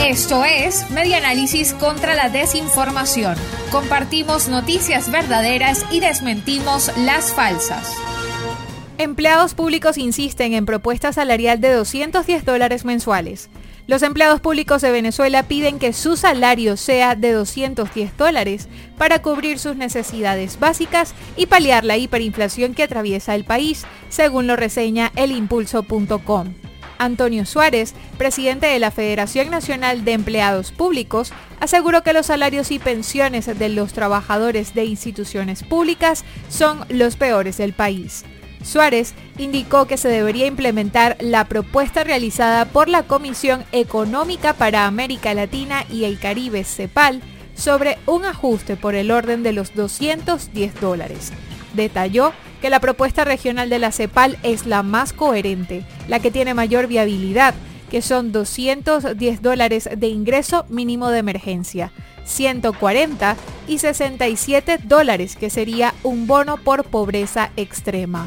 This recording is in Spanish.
Esto es Media Análisis contra la Desinformación. Compartimos noticias verdaderas y desmentimos las falsas. Empleados públicos insisten en propuesta salarial de 210 dólares mensuales. Los empleados públicos de Venezuela piden que su salario sea de 210 dólares para cubrir sus necesidades básicas y paliar la hiperinflación que atraviesa el país, según lo reseña elimpulso.com. Antonio Suárez, presidente de la Federación Nacional de Empleados Públicos, aseguró que los salarios y pensiones de los trabajadores de instituciones públicas son los peores del país. Suárez indicó que se debería implementar la propuesta realizada por la Comisión Económica para América Latina y el Caribe, CEPAL, sobre un ajuste por el orden de los 210 dólares. Detalló que la propuesta regional de la CEPAL es la más coherente, la que tiene mayor viabilidad, que son 210 dólares de ingreso mínimo de emergencia, 140 y 67 dólares, que sería un bono por pobreza extrema.